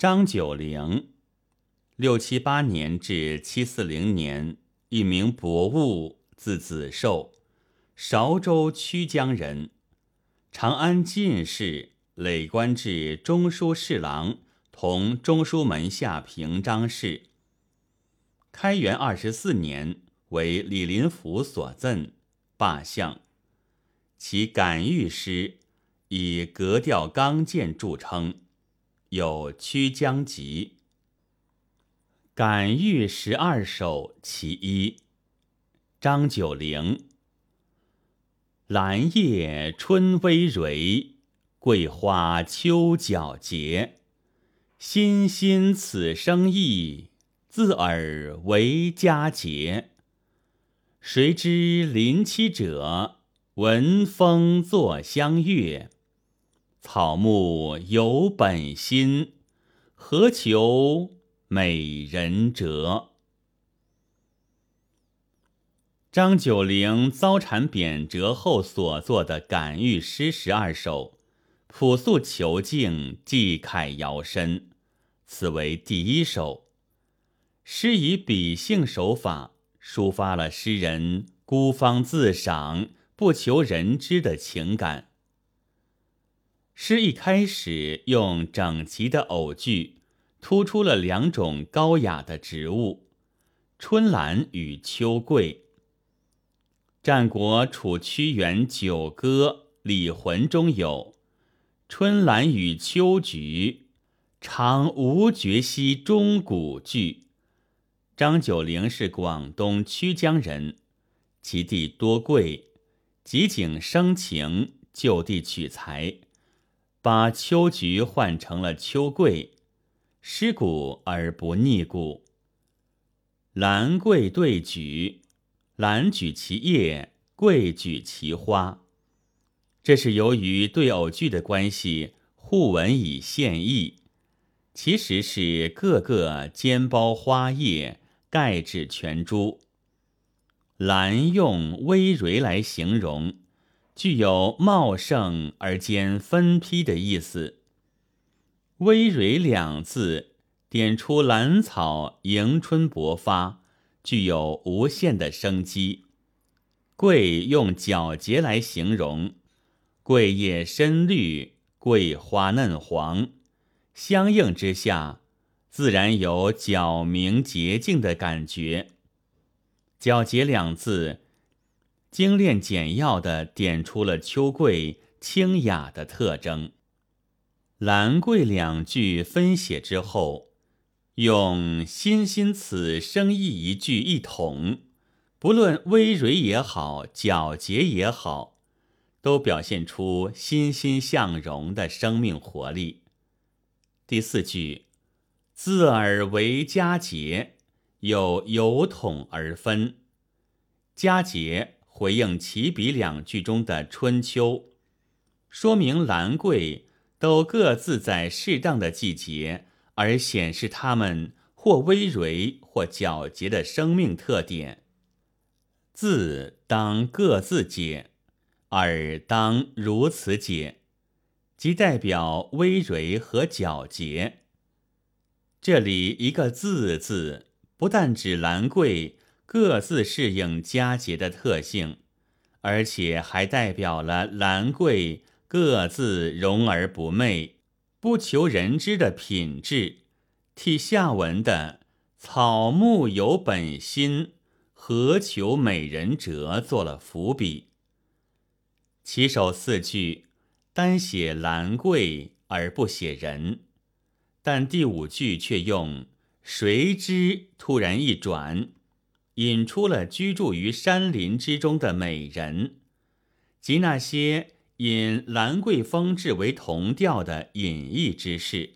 张九龄，六七八年至七四零年，一名博物，字子寿，韶州曲江人，长安进士，累官至中书侍郎，同中书门下平章事。开元二十四年，为李林甫所赠，罢相。其感遇诗以格调刚健著称。有《曲江集》，感遇十二首其一。张九龄。兰叶春葳蕤，桂花秋皎洁。欣欣此生意，自尔为佳节。谁知临期者，闻风作相悦。草木有本心，何求美人折？张九龄遭谗贬谪后所作的感遇诗十二首，朴素遒劲，寄慨遥深。此为第一首。诗以比兴手法，抒发了诗人孤芳自赏、不求人知的情感。诗一开始用整齐的偶句，突出了两种高雅的植物：春兰与秋桂。战国楚屈原《九歌·礼魂》中有“春兰与秋菊，常无绝兮钟鼓”句。张九龄是广东曲江人，其地多桂，即景生情，就地取材。把秋菊换成了秋桂，失古而不逆古。兰桂对菊，兰举其叶，桂举其花。这是由于对偶句的关系，互文以现意，其实是个个兼包花叶，盖指全株。兰用葳蕤来形容。具有茂盛而兼分批的意思。葳蕤两字点出兰草迎春勃发，具有无限的生机。桂用皎洁来形容，桂叶深绿，桂花嫩黄，相应之下，自然有皎明洁净的感觉。皎洁两字。精炼简要的点出了秋桂清雅的特征。兰桂两句分写之后，用“欣欣此生意”一句一统，不论葳蕤也好，皎洁也好，都表现出欣欣向荣的生命活力。第四句“自尔为佳节”，又由统而分，佳节。回应起笔两句中的春秋，说明兰桂都各自在适当的季节，而显示它们或葳蕤或皎洁的生命特点。字当各自解，而当如此解，即代表葳蕤和皎洁。这里一个“字”字，不但指兰桂。各自适应佳节的特性，而且还代表了兰桂各自容而不媚、不求人知的品质，替下文的“草木有本心，何求美人折”做了伏笔。起首四句单写兰桂而不写人，但第五句却用“谁知”突然一转。引出了居住于山林之中的美人，及那些引兰桂风致为同调的隐逸之事。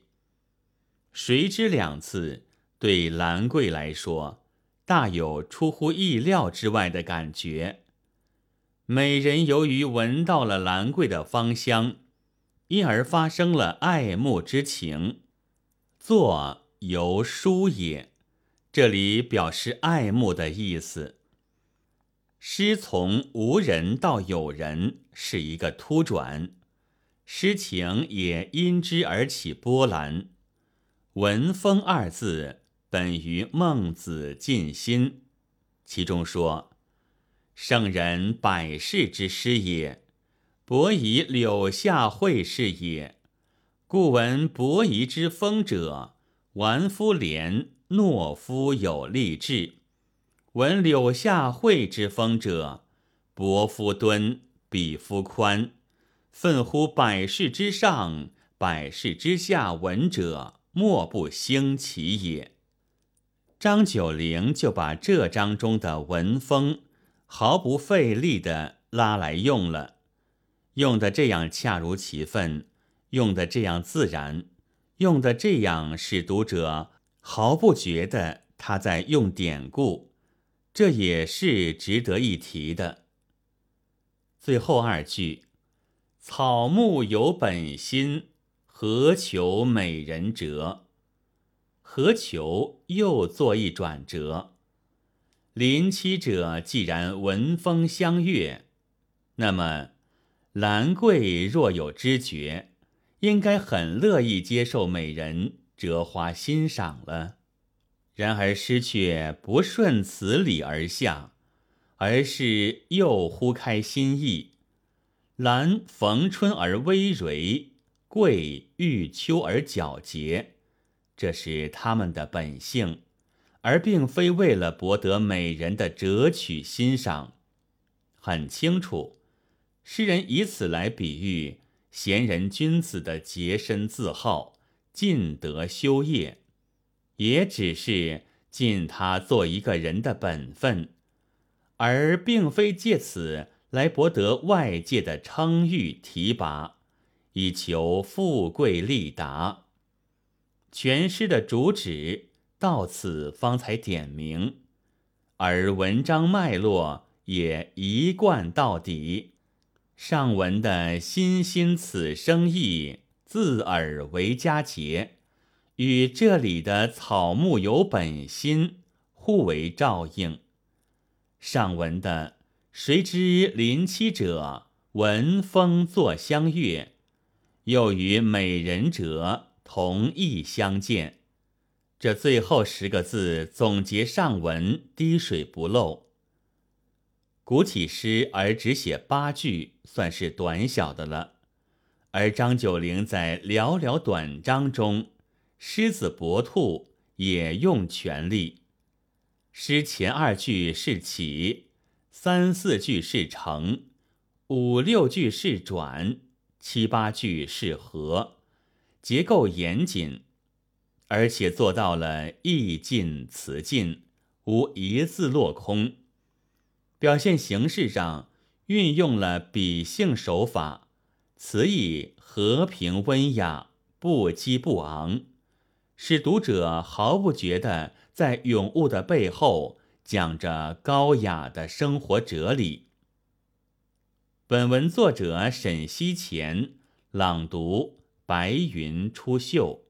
谁知两次对兰桂来说，大有出乎意料之外的感觉。美人由于闻到了兰桂的芳香，因而发生了爱慕之情。作由书也。这里表示爱慕的意思。诗从无人到有人是一个突转，诗情也因之而起波澜。文风二字本于孟子尽心，其中说：“圣人百世之师也，伯夷柳下惠是也。故闻伯夷之风者，玩夫廉，懦夫有立志；闻柳下惠之风者，伯夫敦，比夫宽。奋乎百世之上，百世之下闻者。”莫不兴其也。张九龄就把这章中的文风毫不费力的拉来用了，用的这样恰如其分，用的这样自然，用的这样使读者毫不觉得他在用典故，这也是值得一提的。最后二句：“草木有本心。”何求美人折？何求又作一转折？临期者既然闻风相悦，那么兰桂若有知觉，应该很乐意接受美人折花欣赏了。然而诗却不顺此理而下，而是又忽开心意。兰逢春而微蕤。桂遇秋而皎洁，这是他们的本性，而并非为了博得美人的折取欣赏。很清楚，诗人以此来比喻贤人君子的洁身自好、尽德修业，也只是尽他做一个人的本分，而并非借此来博得外界的称誉提拔。以求富贵利达，全诗的主旨到此方才点明，而文章脉络也一贯到底。上文的“欣欣此生意，自尔为佳节”，与这里的“草木有本心”互为照应。上文的“谁知临期者，闻风作相悦”。又与美人者同意相见，这最后十个字总结上文滴水不漏。古体诗而只写八句，算是短小的了。而张九龄在寥寥短章中，狮子搏兔也用全力。诗前二句是起，三四句是成，五六句是转。七八句是合，结构严谨，而且做到了意尽词尽，无一字落空。表现形式上运用了比兴手法，词意和平温雅，不激不昂，使读者毫不觉得在咏物的背后讲着高雅的生活哲理。本文作者沈西前朗读：白云出岫。